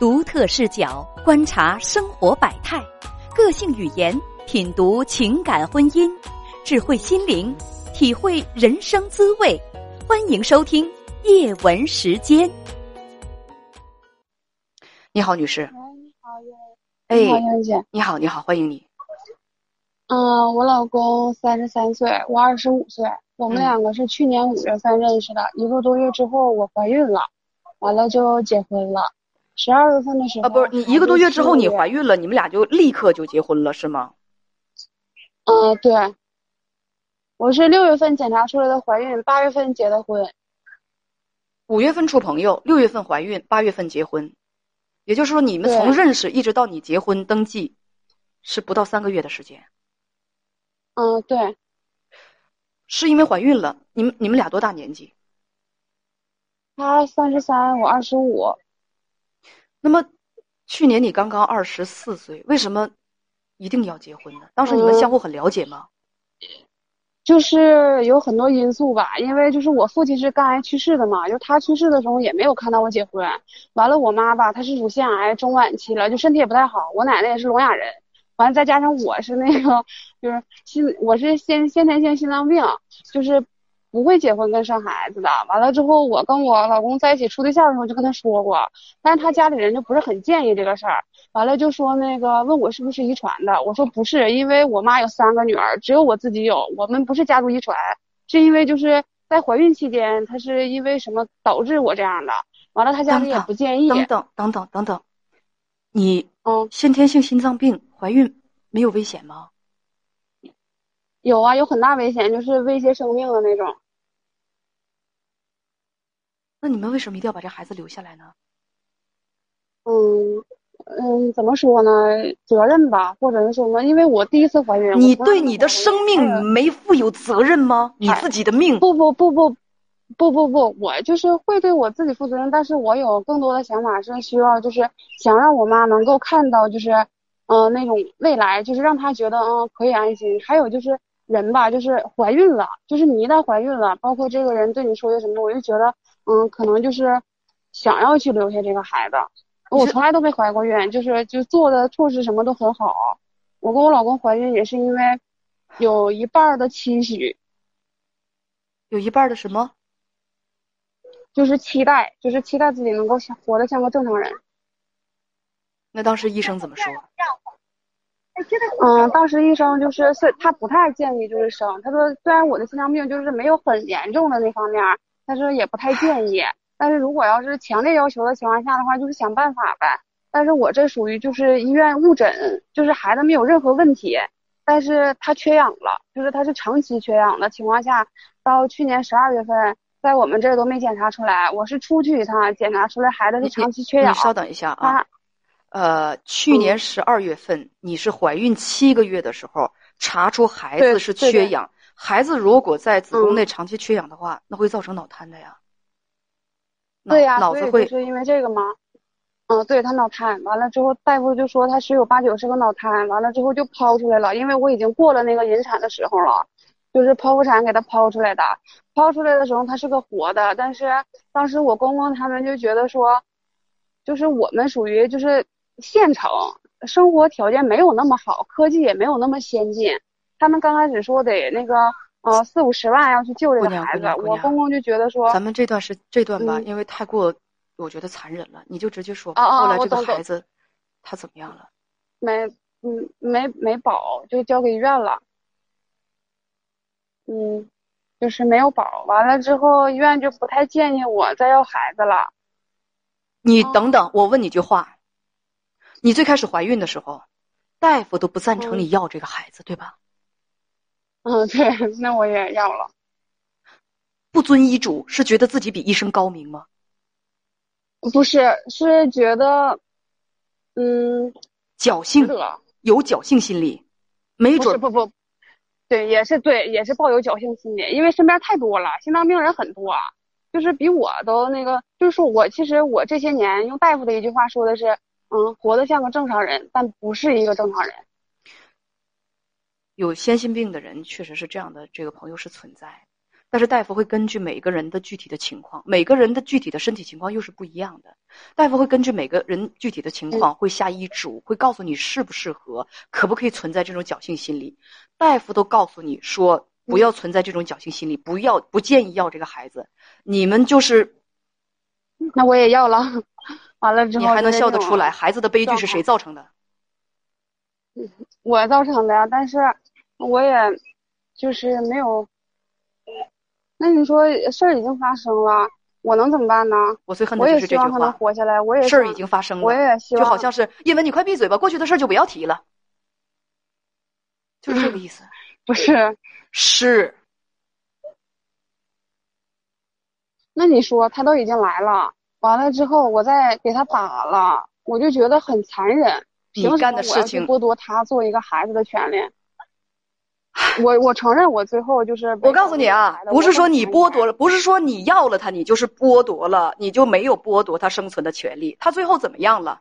独特视角观察生活百态，个性语言品读情感婚姻，智慧心灵体会人生滋味。欢迎收听叶文时间。你好，女士。哎，你好，你好，杨姐。你好，你好，欢迎你。嗯，我老公三十三岁，我二十五岁，我们嗯两个是去年五月份认识的，一个多月之后我怀孕了，完了就结婚了。十二月份的时候啊，不是你一个多月之后你怀孕？了，你们俩就立刻就结婚了，是吗？嗯，对。我是六月份检查出来的怀孕，八月份结的婚。五月份处朋友，六月份怀孕，八月份结婚，也就是说你们从认识一直到你结婚登记，是不到三个月的时间。嗯，对，是因为怀孕了，你们你们俩多大年纪？他三十三，我二十五。那么去年你刚刚二十四岁，为什么一定要结婚呢？当时你们嗯相互很了解吗？就是有很多因素吧，因为就是我父亲是肝癌去世的嘛，就他去世的时候也没有看到我结婚。完了，我妈吧，她是乳腺癌中晚期了，就身体也不太好。我奶奶也是聋哑人，完了再加上我是那个就是心我是先先天性心脏病，就是不会结婚跟生孩子的。完了之后，我跟我老公在一起处对象的时候就跟他说过，但是他家里人就不是很建议这个事儿。完了就说那个问我是不是遗传的，我说不是，因为我妈有三个女儿，只有我自己有，我们不是家族遗传，是因为就是在怀孕期间，她是因为什么导致我这样的，完了他家里也不建议，等等等等等等，你嗯，先天性心脏病怀孕没有危险吗？有啊，有很大危险，就是威胁生命的那种。那你们为什么一定要把这孩子留下来呢？嗯嗯，怎么说呢？责任吧，或者是什么？因为我第一次怀孕，你对你的生命没负有责任吗？你自己的命，不不不不不不不，我就是会对我自己负责任，但是我有更多的想法是需要，就是想让我妈能够看到，就是嗯、呃那种未来，就是让她觉得嗯可以安心。还有就是人吧，就是怀孕了，就是你一旦怀孕了，包括这个人对你说些什么，我就觉得嗯可能就是想要去留下这个孩子。我从来都没怀过孕，就是就做的措施什么都很好。我跟我老公怀孕也是因为有一半儿的期许，有一半的什么？就是期待，就是期待自己能够像活得像个正常人。那当时医生怎么说？嗯，当时医生就是是他不太建议就是生，他说虽然我的心脏病就是没有很严重的那方面，但是也不太建议。但是如果要是强烈要求的情况下的话，就是想办法呗。但是我这属于就是医院误诊，就是孩子没有任何问题，但是他缺氧了，就是他是长期缺氧的情况下，到去年十二月份，在我们这儿都没检查出来，我是出去一趟检查出来孩子你是长期缺氧你。稍等一下啊他。呃，去年十二月份你是怀孕七个月的时候查出孩子是缺氧，孩子如果在子宫嗯内长期缺氧的话，那会造成脑瘫的呀。对呀、脑子会就是因为这个吗。嗯，对他脑瘫，完了之后大夫就说他十有八九是个脑瘫，完了之后就剖出来了，因为我已经过了那个引产的时候了，就是剖腹产给他剖出来的，剖出来的时候他是个活的，但是当时我公公他们就觉得说，就是我们属于就是县城，生活条件没有那么好，科技也没有那么先进，他们刚开始说得那个呃四五十万要去救这个孩子我公公就觉得说，咱们这段是这段吧，嗯因为太过，我觉得残忍了，你就直接说吧。啊啊后来这个孩子他怎么样了？没，嗯，没没保，就交给医院了。嗯，就是没有保。完了之后，医院就不太建议我再要孩子了。你哦等等，我问你句话，你最开始怀孕的时候，大夫都不赞成嗯你要这个孩子，对吧？嗯，对，那我也要了。不遵医嘱是觉得自己比医生高明吗？不是，是觉得，嗯，侥幸。有侥幸心理，没准不不不，对，也是对，也是抱有侥幸心理，因为身边太多了，心脏病人很多，就是比我都那个，就是说我其实我这些年用大夫的一句话说的是，嗯，活得像个正常人，但不是一个正常人。有先心病的人确实是这样的，这个朋友是存在。但是大夫会根据每个人的具体的情况，每个人的具体的身体情况又是不一样的。大夫会根据每个人具体的情况，会下医嘱，会告诉你适不适合，可不可以存在这种侥幸心理。大夫都告诉你说，不要存在这种侥幸心理，不要不建议要这个孩子。你们就是，那我也要了。完了之后，你还能笑得出来？孩子的悲剧是谁造成的？我造成的呀，但是我也就是没有。那你说事儿已经发生了，我能怎么办呢？我最恨的就是这句话。我也希望他能话。活下来，我也事儿已经发生了，我也希望就好像是叶文，你快闭嘴吧，过去的事儿就不要提了，就是这个意思。不是。是，那你说他都已经来了，完了之后我再给他打了，我就觉得很残忍。你凭什干的事么我要剥夺他做一个孩子的权利？我我承认我最后就是我告诉你啊不是说你剥夺了，了，不是说你要了他，你就是剥夺了，你就没有剥夺他生存的权利。他最后怎么样了？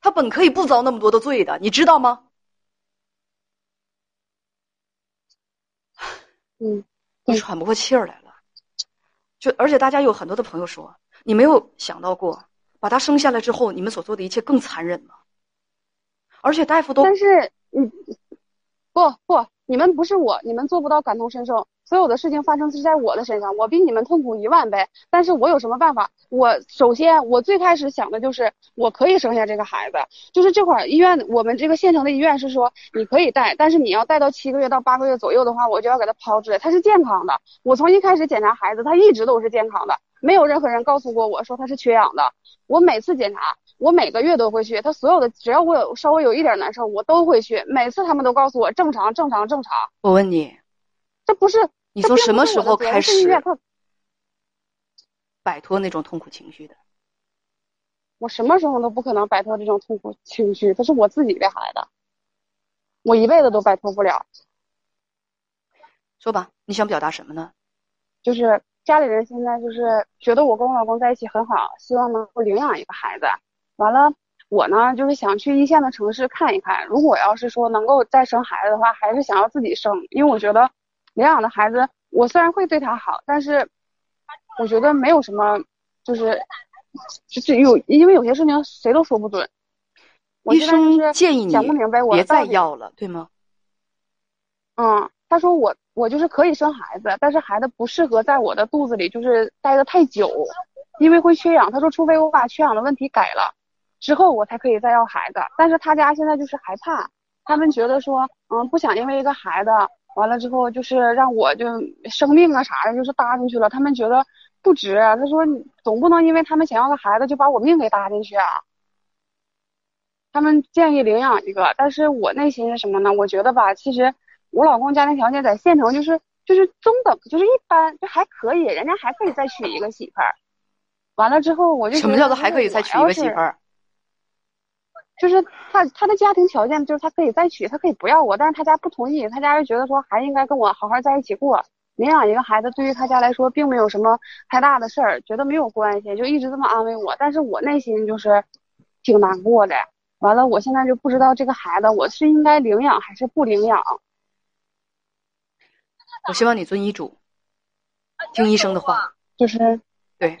他本可以不遭那么多的罪的，你知道吗？嗯，我喘不过气儿来了。就而且大家有很多的朋友说，你没有想到过，把他生下来之后，你们所做的一切更残忍吗？而且大夫都但是你不不，你们不是我，你们做不到感同身受。所有的事情发生是在我的身上，我比你们痛苦一万倍。但是我有什么办法？我首先，我最开始想的就是我可以生下这个孩子，就是这会儿医院，我们这个县城的医院是说你可以带，但是你要带到七个月到八个月左右的话，我就要给他抛出来。他是健康的，我从一开始检查孩子，他一直都是健康的，没有任何人告诉过我说他是缺氧的。我每次检查，我每个月都会去，他所有的只要我有稍微有一点难受，我都会去。每次他们都告诉我正常，正常，正常。我问你，这不是你从什么时候开始摆脱那种痛苦情绪的？我什么时候都不可能摆脱这种痛苦情绪，这是我自己的孩子，我一辈子都摆脱不了。说吧，你想表达什么呢？就是家里人现在就是觉得我跟我老公在一起很好，希望能够领养一个孩子。完了，我呢就是想去一线的城市看一看。如果要是说能够再生孩子的话，还是想要自己生，因为我觉得领养的孩子，我虽然会对他好，但是我觉得没有什么，就是就是有，因为有些事情谁都说不准。我就生是建议你想不明白我别再要了，对吗？嗯，他说我我就是可以生孩子，但是孩子不适合在我的肚子里就是待的太久，因为会缺氧。他说除非我把缺氧的问题改了，之后我才可以再要孩子。但是他家现在就是害怕，他们觉得说，嗯，不想因为一个孩子完了之后就是让我就生命啊啥的，就是搭进去了。他们觉得不值。他说总不能因为他们想要个孩子就把我命给搭进去啊。他们建议领养一个，但是我内心是什么呢？我觉得吧，其实我老公家庭条件在县城就是就是中等，就是一般，就还可以，人家还可以再娶一个媳妇儿。完了之后，我就什么叫做还可以再娶一个媳妇儿？就是他他的家庭条件就是他可以再娶，他可以不要我，但是他家不同意，他家就觉得说还应该跟我好好在一起过。领养一个孩子对于他家来说并没有什么太大的事儿，觉得没有关系，就一直这么安慰我。但是我内心就是挺难过的。完了，我现在就不知道这个孩子我是应该领养还是不领养。我希望你遵医嘱，听医生的话。就是对，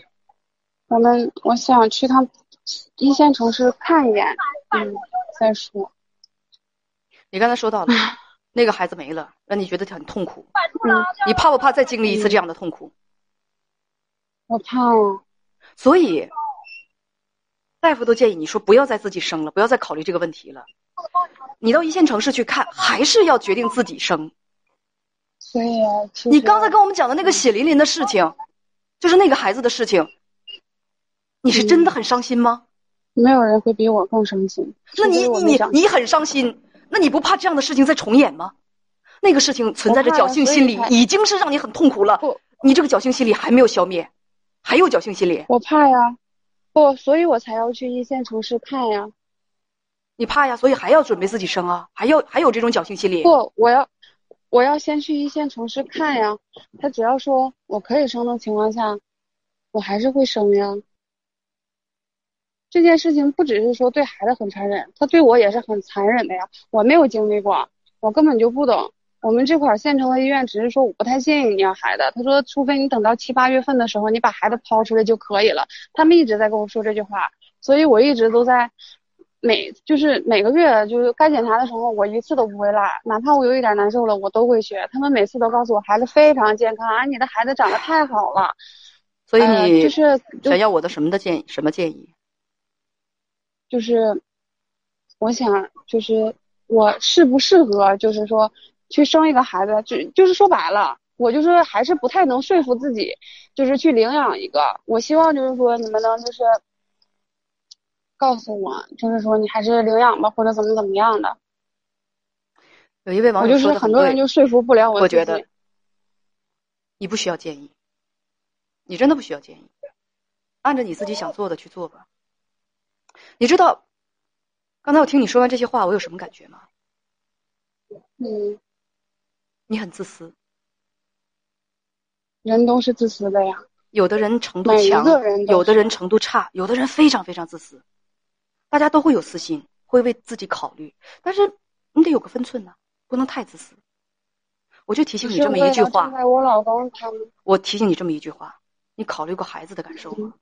我们我想去趟一线城市看一眼，嗯，再说。你刚才说到了，那个孩子没了，让你觉得很痛苦。嗯，你怕不怕再经历一次这样的痛苦？我怕哦。所以，大夫都建议你说不要再自己生了，不要再考虑这个问题了。你到一线城市去看，还是要决定自己生。所以啊，你刚才跟我们讲的那个血淋淋的事情，就是那个孩子的事情，你是真的很伤心吗？没有人会比我更伤心。那你你你你很伤心，那你不怕这样的事情再重演吗？那个事情存在着侥幸心理已经是让你很痛苦了不。你这个侥幸心理还没有消灭，还有侥幸心理，我怕呀，不，所以我才要去一线城市看呀。你怕呀，所以还要准备自己生啊，还要还有这种侥幸心理。不，我要我要先去一线城市看呀。他只要说我可以生的情况下，我还是会生呀。这件事情不只是说对孩子很残忍，他对我也是很残忍的呀。我没有经历过，我根本就不懂。我们这块儿县城的医院只是说我不太建议你要孩子，他说除非你等到七八月份的时候你把孩子抛出来就可以了。他们一直在跟我说这句话，所以我一直都在每就是每个月就是该检查的时候，我一次都不会落，哪怕我有一点难受了，我都会去。他们每次都告诉我孩子非常健康，啊，你的孩子长得太好了。所以你就是想要我的什么的建议？什么建议？就是我想就是我适不适合，就是说去生一个孩子，就就是说白了，我就是还是不太能说服自己，就是去领养一个。我希望就是说你们能就是告诉我，就是说你还是领养吧，或者怎么怎么样的。有一位网友说很多人就说服不了我。我觉得你不需要建议。你真的不需要建议，按照你自己想做的去做吧。你知道，刚才我听你说完这些话，我有什么感觉吗？嗯，你很自私。人都是自私的呀。有的人程度强，有的人程度差，有的人非常非常自私。大家都会有私心，会为自己考虑，但是你得有个分寸呢，不能太自私。我就提醒你这么一句话。我老公他们。我提醒你这么一句话。你考虑过孩子的感受吗？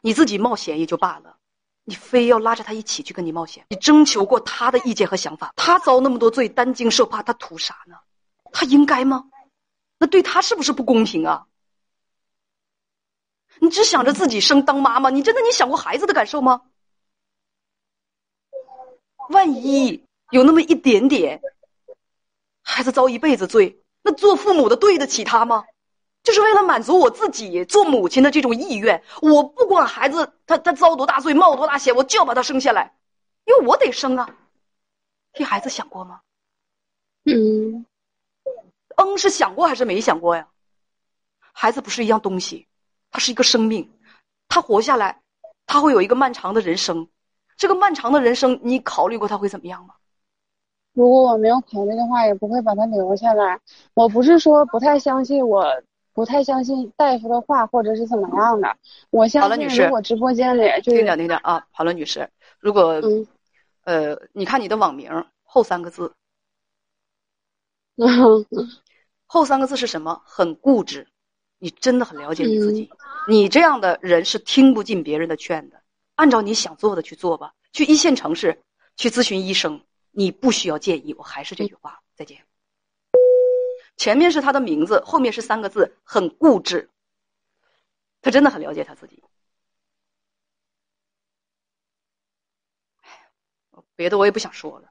你自己冒险也就罢了，你非要拉着他一起去跟你冒险，你征求过他的意见和想法？他遭那么多罪，担惊受怕，他图啥呢？他应该吗？那对他是不是不公平啊？你只想着自己生当妈妈，你真的你想过孩子的感受吗？万一有那么一点点，孩子遭一辈子罪，那做父母的对得起他吗？就是为了满足我自己做母亲的这种意愿，我不管孩子他他遭多大罪冒多大险，我就要把他生下来，因为我得生啊。替孩子想过吗？嗯，嗯，是想过还是没想过呀？孩子不是一样东西，他是一个生命，它活下来，它会有一个漫长的人生。这个漫长的人生，你考虑过它会怎么样吗？如果我没有考虑的话，也不会把它留下来。我不是说不太相信我。不太相信大夫的话，或者是怎么样的？我相信，如果直播间里就听着听着啊，好了，女士，如果嗯，呃，你看你的网名后三个字，后三个字是什么？很固执，你真的很了解你自己。你这样的人是听不进别人的劝的，按照你想做的去做吧。去一线城市去咨询医生，你不需要建议。我还是这句话，再见。前面是他的名字，后面是三个字，很固执。他真的很了解他自己。别的我也不想说了。